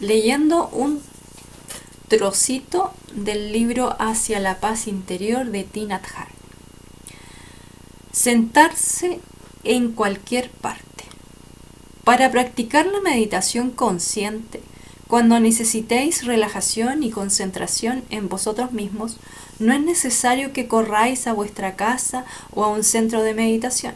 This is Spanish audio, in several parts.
leyendo un trocito del libro Hacia la paz interior de Tina Sentarse en cualquier parte. Para practicar la meditación consciente, cuando necesitéis relajación y concentración en vosotros mismos, no es necesario que corráis a vuestra casa o a un centro de meditación.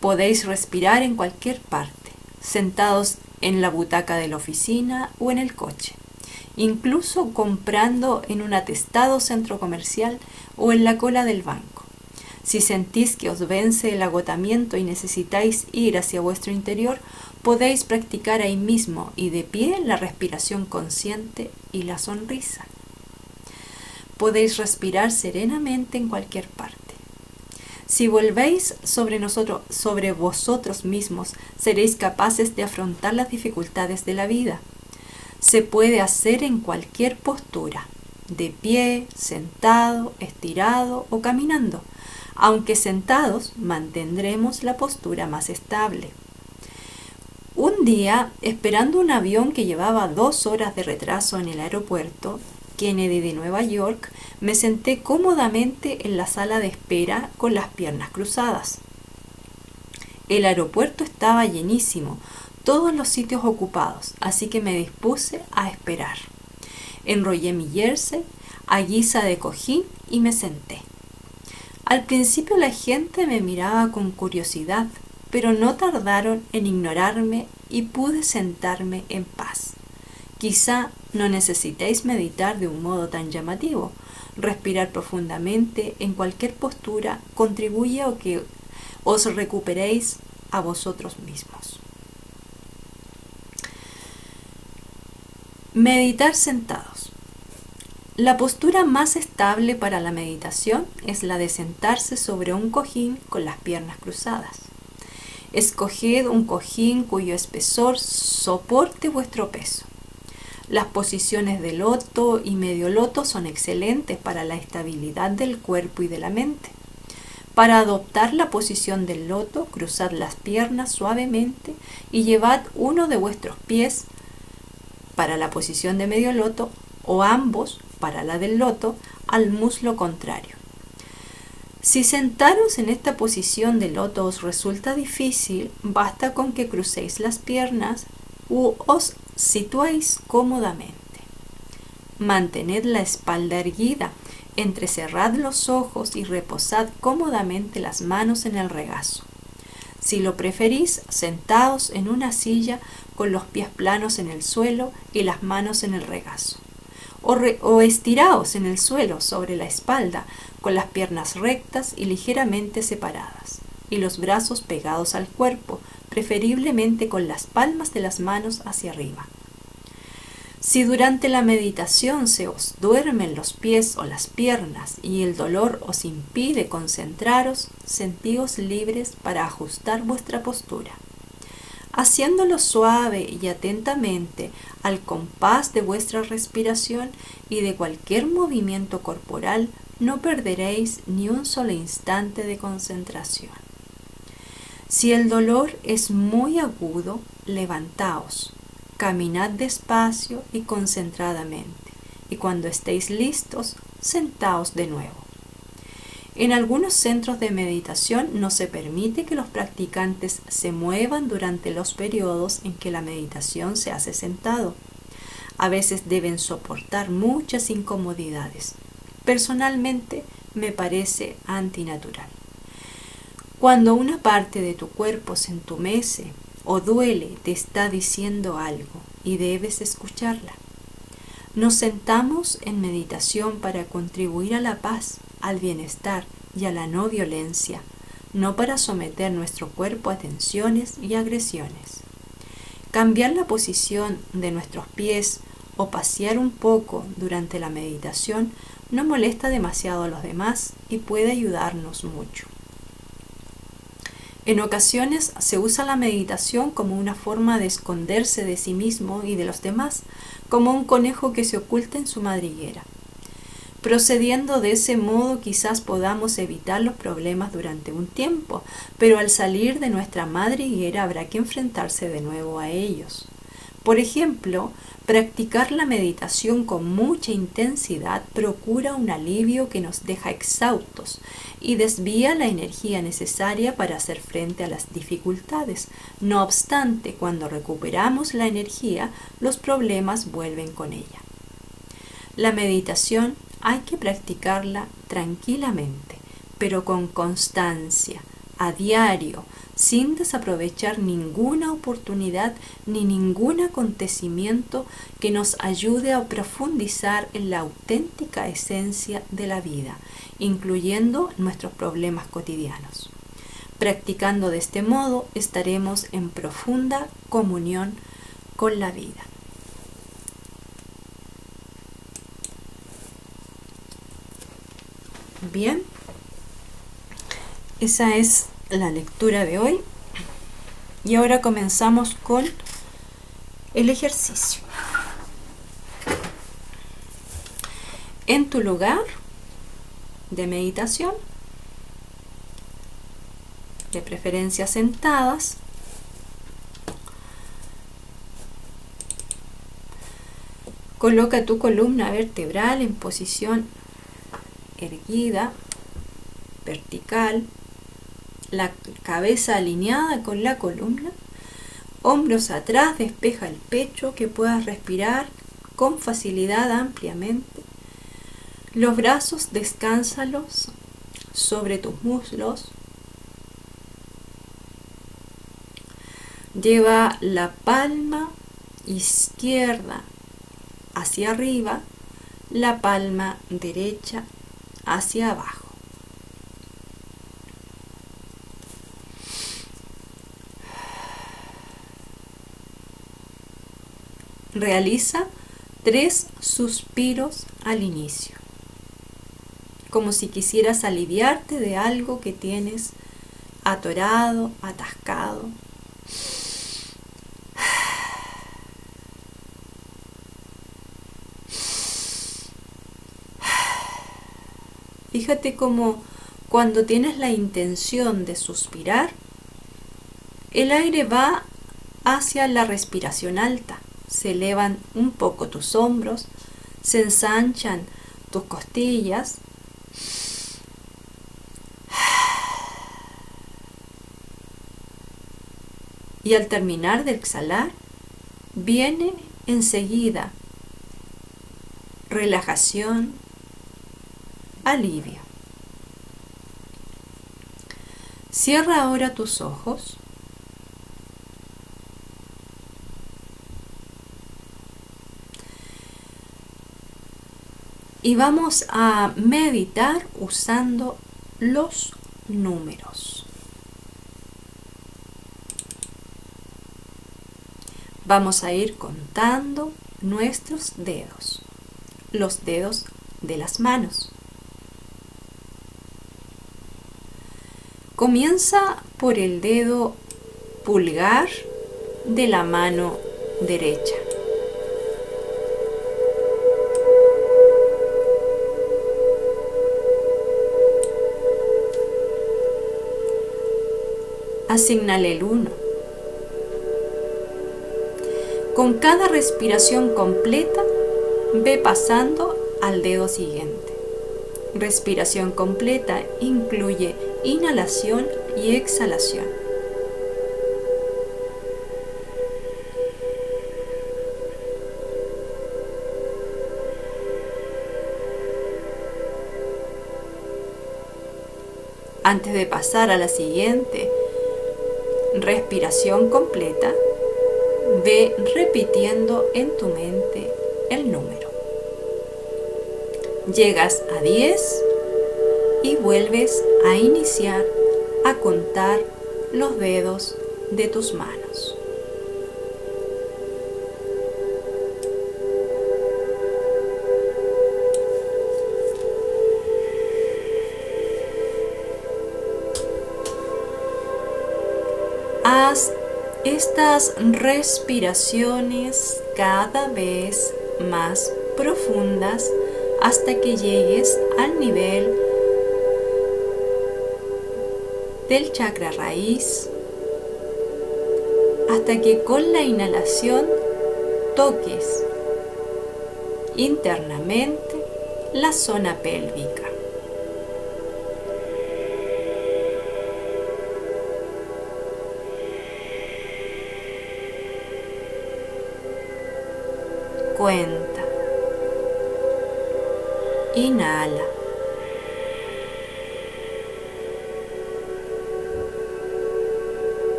Podéis respirar en cualquier parte, sentados en la butaca de la oficina o en el coche, incluso comprando en un atestado centro comercial o en la cola del banco. Si sentís que os vence el agotamiento y necesitáis ir hacia vuestro interior, podéis practicar ahí mismo y de pie la respiración consciente y la sonrisa podéis respirar serenamente en cualquier parte. Si volvéis sobre nosotros, sobre vosotros mismos, seréis capaces de afrontar las dificultades de la vida. Se puede hacer en cualquier postura, de pie, sentado, estirado o caminando. Aunque sentados, mantendremos la postura más estable. Un día, esperando un avión que llevaba dos horas de retraso en el aeropuerto, Kennedy de Nueva York, me senté cómodamente en la sala de espera con las piernas cruzadas. El aeropuerto estaba llenísimo, todos los sitios ocupados, así que me dispuse a esperar. Enrollé mi jersey a guisa de cojín y me senté. Al principio la gente me miraba con curiosidad, pero no tardaron en ignorarme y pude sentarme en paz. Quizá no necesitéis meditar de un modo tan llamativo. Respirar profundamente en cualquier postura contribuye a que os recuperéis a vosotros mismos. Meditar sentados. La postura más estable para la meditación es la de sentarse sobre un cojín con las piernas cruzadas. Escoged un cojín cuyo espesor soporte vuestro peso. Las posiciones de loto y medio loto son excelentes para la estabilidad del cuerpo y de la mente. Para adoptar la posición del loto, cruzad las piernas suavemente y llevad uno de vuestros pies para la posición de medio loto o ambos para la del loto al muslo contrario. Si sentaros en esta posición de loto os resulta difícil, basta con que crucéis las piernas u os situáis cómodamente. Mantened la espalda erguida, entrecerrad los ojos y reposad cómodamente las manos en el regazo. Si lo preferís, sentaos en una silla con los pies planos en el suelo y las manos en el regazo. O, o, estiraos en el suelo sobre la espalda con las piernas rectas y ligeramente separadas y los brazos pegados al cuerpo, preferiblemente con las palmas de las manos hacia arriba. Si durante la meditación se os duermen los pies o las piernas y el dolor os impide concentraros, sentíos libres para ajustar vuestra postura. Haciéndolo suave y atentamente al compás de vuestra respiración y de cualquier movimiento corporal, no perderéis ni un solo instante de concentración. Si el dolor es muy agudo, levantaos, caminad despacio y concentradamente, y cuando estéis listos, sentaos de nuevo. En algunos centros de meditación no se permite que los practicantes se muevan durante los periodos en que la meditación se hace sentado. A veces deben soportar muchas incomodidades. Personalmente me parece antinatural. Cuando una parte de tu cuerpo se entumece o duele, te está diciendo algo y debes escucharla. Nos sentamos en meditación para contribuir a la paz, al bienestar y a la no violencia, no para someter nuestro cuerpo a tensiones y agresiones. Cambiar la posición de nuestros pies o pasear un poco durante la meditación no molesta demasiado a los demás y puede ayudarnos mucho. En ocasiones se usa la meditación como una forma de esconderse de sí mismo y de los demás, como un conejo que se oculta en su madriguera. Procediendo de ese modo quizás podamos evitar los problemas durante un tiempo, pero al salir de nuestra madriguera habrá que enfrentarse de nuevo a ellos. Por ejemplo, practicar la meditación con mucha intensidad procura un alivio que nos deja exhaustos y desvía la energía necesaria para hacer frente a las dificultades. No obstante, cuando recuperamos la energía, los problemas vuelven con ella. La meditación hay que practicarla tranquilamente, pero con constancia, a diario, sin desaprovechar ninguna oportunidad ni ningún acontecimiento que nos ayude a profundizar en la auténtica esencia de la vida, incluyendo nuestros problemas cotidianos. Practicando de este modo estaremos en profunda comunión con la vida. Bien, esa es la lectura de hoy. Y ahora comenzamos con el ejercicio. En tu lugar de meditación, de preferencia sentadas, coloca tu columna vertebral en posición erguida, vertical, la cabeza alineada con la columna, hombros atrás, despeja el pecho, que puedas respirar con facilidad ampliamente. Los brazos descánsalos sobre tus muslos. Lleva la palma izquierda hacia arriba, la palma derecha hacia abajo. Realiza tres suspiros al inicio, como si quisieras aliviarte de algo que tienes atorado, atascado. Fíjate como cuando tienes la intención de suspirar, el aire va hacia la respiración alta se elevan un poco tus hombros, se ensanchan tus costillas. Y al terminar de exhalar, viene enseguida relajación, alivio. Cierra ahora tus ojos y vamos a meditar usando los números. Vamos a ir contando nuestros dedos, los dedos de las manos. Comienza por el dedo pulgar de la mano derecha. Asignale el 1. Con cada respiración completa, ve pasando al dedo siguiente. Respiración completa incluye inhalación y exhalación. Antes de pasar a la siguiente, respiración completa, ve repitiendo en tu mente el número. Llegas a 10 y vuelves a iniciar a contar los dedos de tus manos. Estas respiraciones cada vez más profundas hasta que llegues al nivel del chakra raíz, hasta que con la inhalación toques internamente la zona pélvica. Cuenta. Inhala.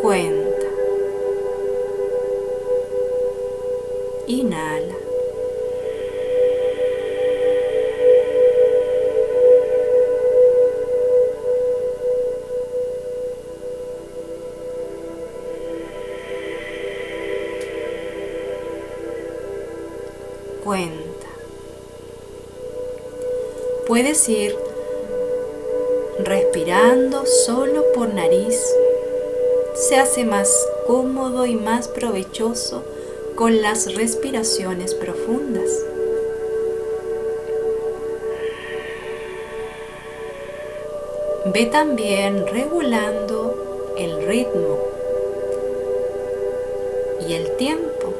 Cuenta. Inhala. Puedes ir respirando solo por nariz se hace más cómodo y más provechoso con las respiraciones profundas. Ve también regulando el ritmo y el tiempo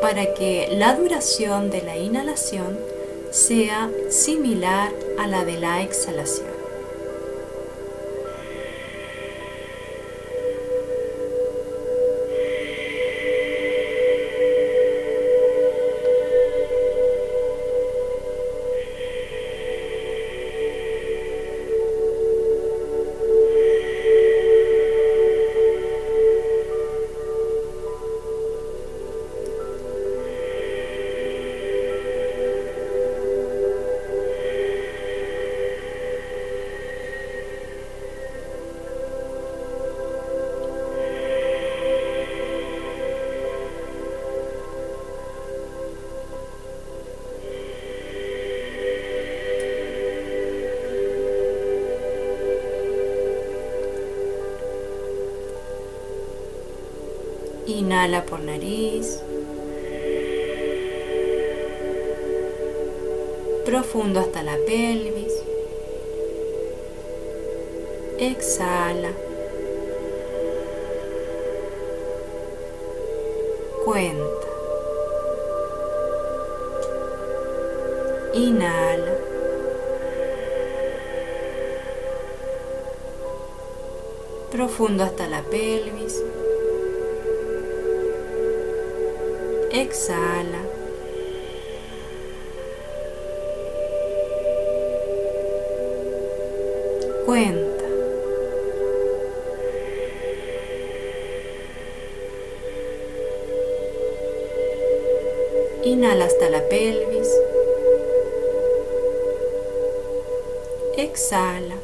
para que la duración de la inhalación sea similar a la de la exhalación. Inhala por nariz. Profundo hasta la pelvis. Exhala. Cuenta. Inhala. Profundo hasta la pelvis. Exhala. Cuenta. Inhala hasta la pelvis. Exhala.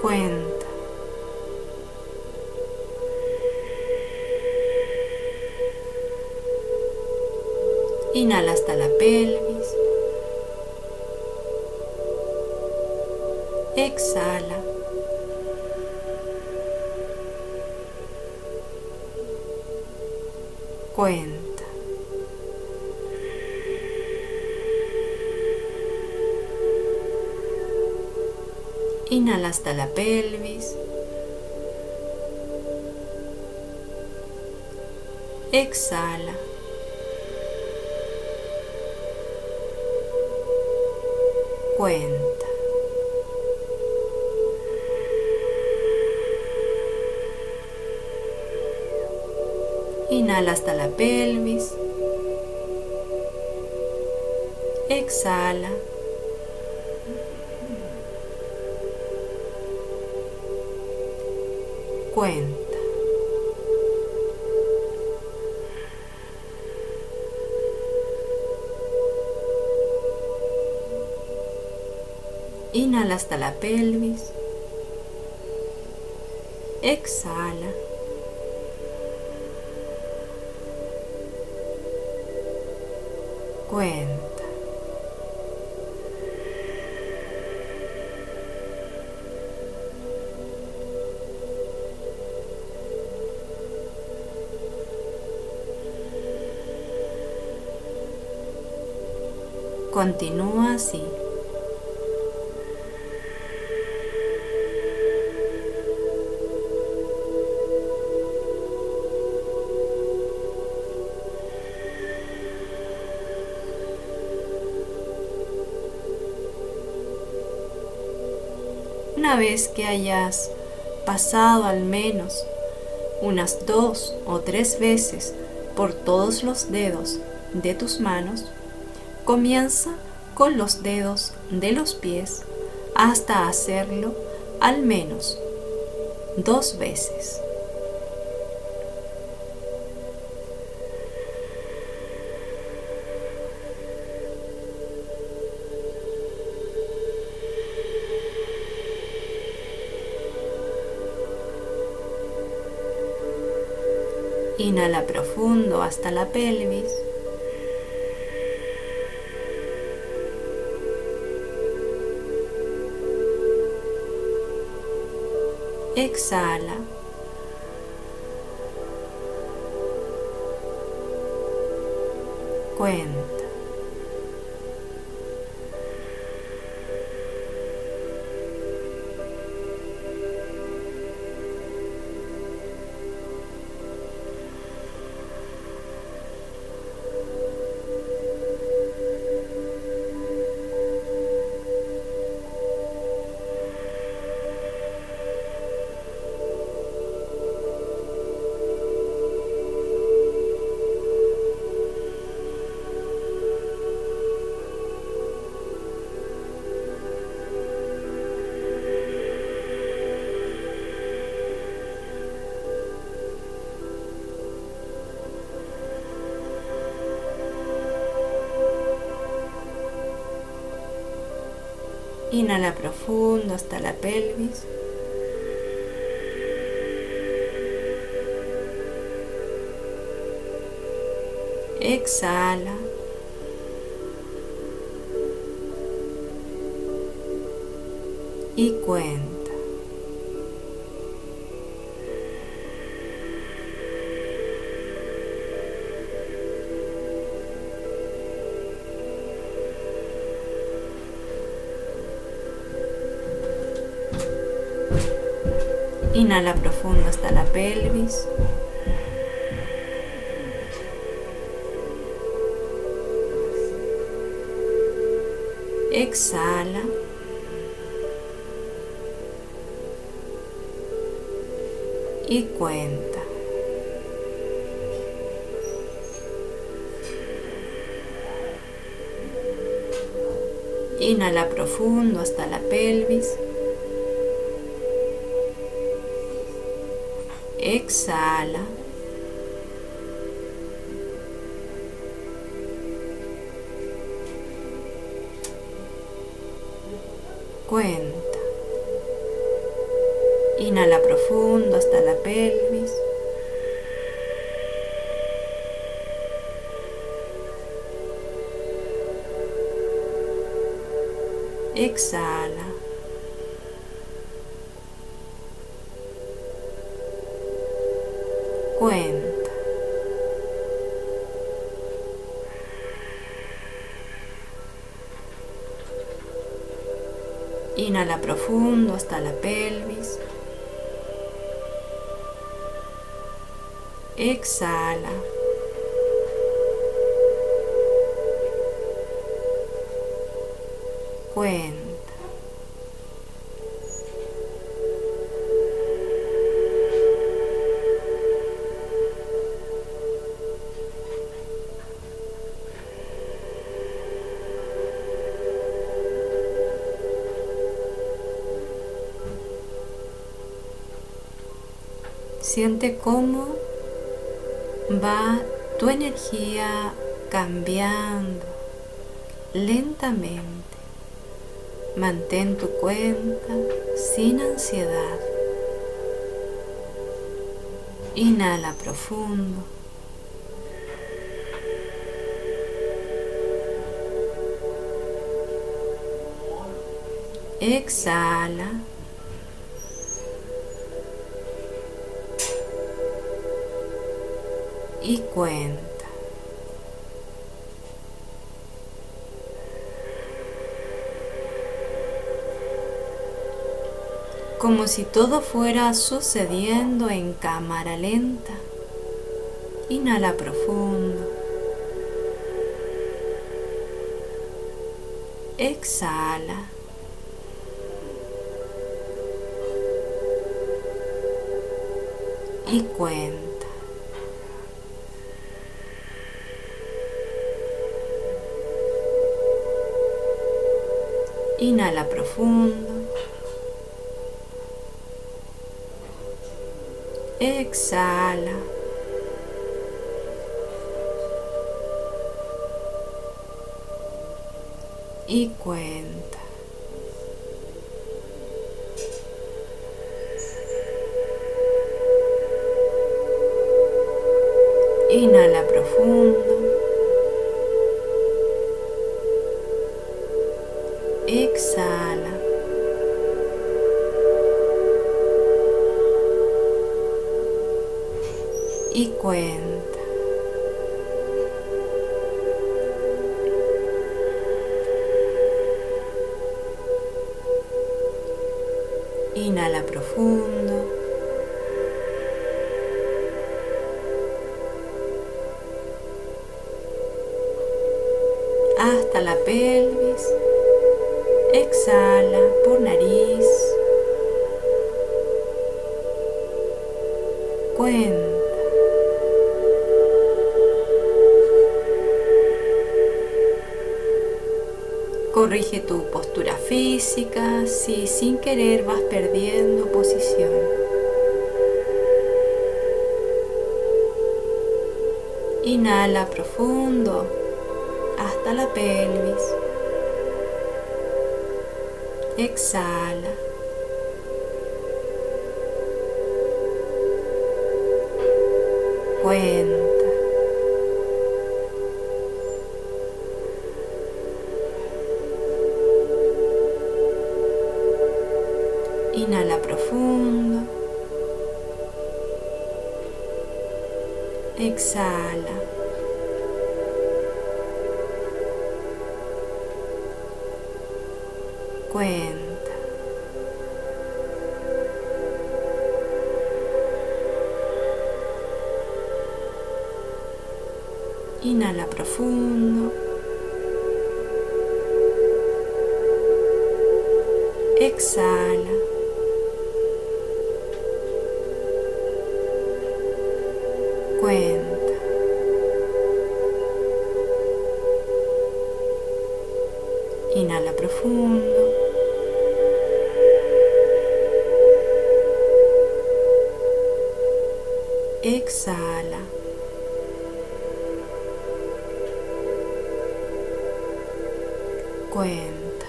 Cuenta. Inhala hasta la pelvis. Exhala. Cuenta. Inhala hasta la pelvis. Exhala. Cuenta. Inhala hasta la pelvis. Exhala. Cuenta. Inhala hasta la pelvis. Exhala. Cuenta. Continúa así. Vez que hayas pasado al menos unas dos o tres veces por todos los dedos de tus manos, comienza con los dedos de los pies hasta hacerlo al menos dos veces. Inhala profundo hasta la pelvis. Exhala. Inhala profundo hasta la pelvis. Exhala. Y cuenta. Inhala profundo hasta la pelvis. Exhala. Y cuenta. Inhala profundo hasta la pelvis. Exhala. Cuenta. Inhala profundo hasta la pelvis. Exhala. Cuenta. Inhala profundo hasta la pelvis. Exhala. Cuenta. Siente cómo va tu energía cambiando lentamente. Mantén tu cuenta sin ansiedad. Inhala profundo. Exhala. y cuenta. Como si todo fuera sucediendo en cámara lenta. Inhala profundo. Exhala. Y cuenta. Inhala profundo. Exhala. Y cuenta. Inhala profundo. Exhala. Y cuenta. Inhala profundo. Hasta la pelvis. Exhala por nariz. Cuenta. Corrige tu postura física si sin querer vas perdiendo posición. Inhala profundo hasta la pelvis. Exhala. Cuenta. Inhala profundo. Exhala. Inhala profundo. Exhala. Cuenta. Inhala profundo. Exhala. Cuenta.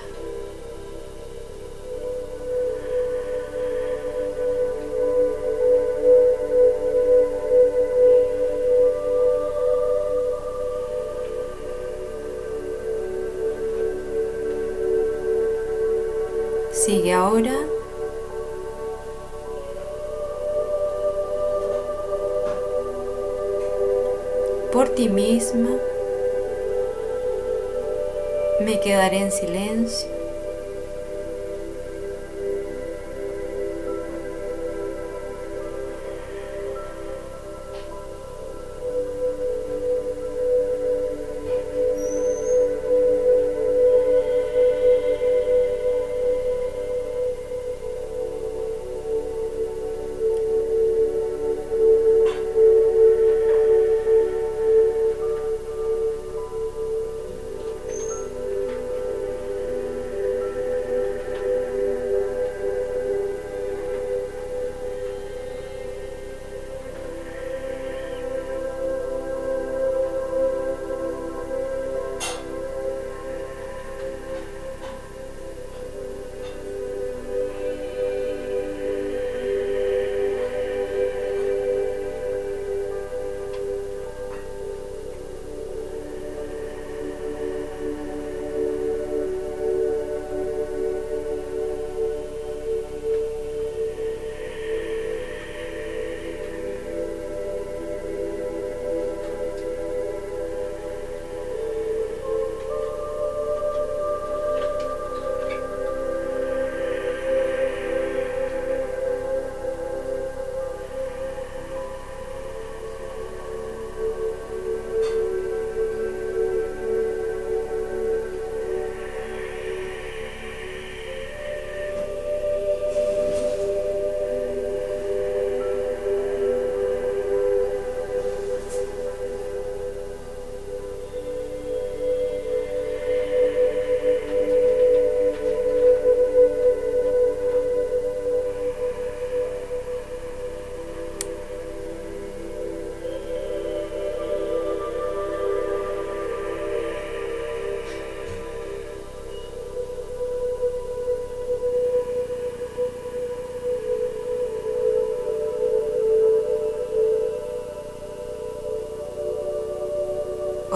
Sigue ahora por ti misma. Me quedaré en silencio.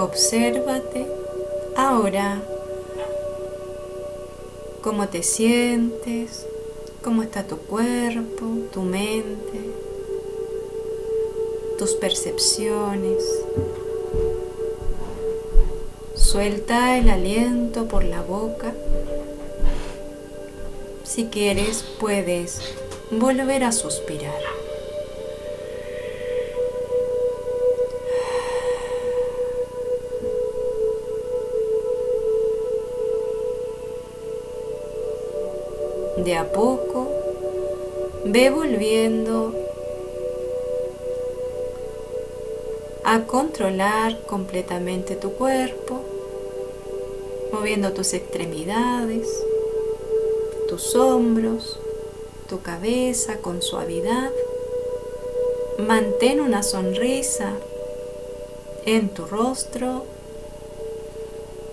Obsérvate ahora cómo te sientes, cómo está tu cuerpo, tu mente, tus percepciones. Suelta el aliento por la boca. Si quieres, puedes volver a suspirar. De a poco, ve volviendo a controlar completamente tu cuerpo, moviendo tus extremidades, tus hombros, tu cabeza con suavidad. Mantén una sonrisa en tu rostro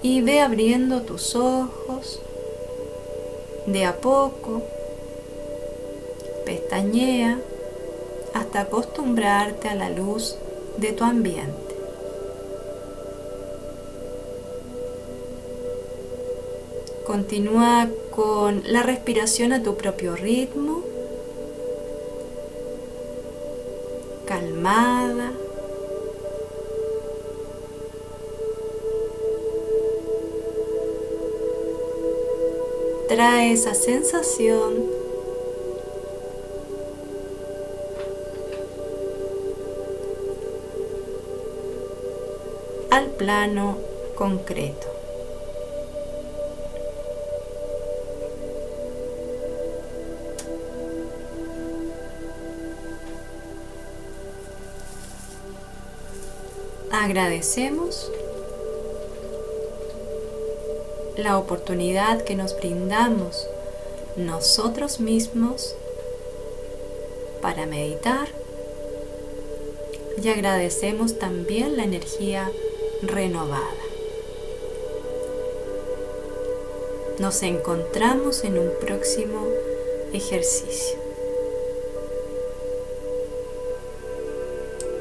y ve abriendo tus ojos de a poco. Pestañea hasta acostumbrarte a la luz de tu ambiente. Continúa con la respiración a tu propio ritmo, Trae esa sensación al plano concreto. Agradecemos la oportunidad que nos brindamos nosotros mismos para meditar y agradecemos también la energía renovada. Nos encontramos en un próximo ejercicio.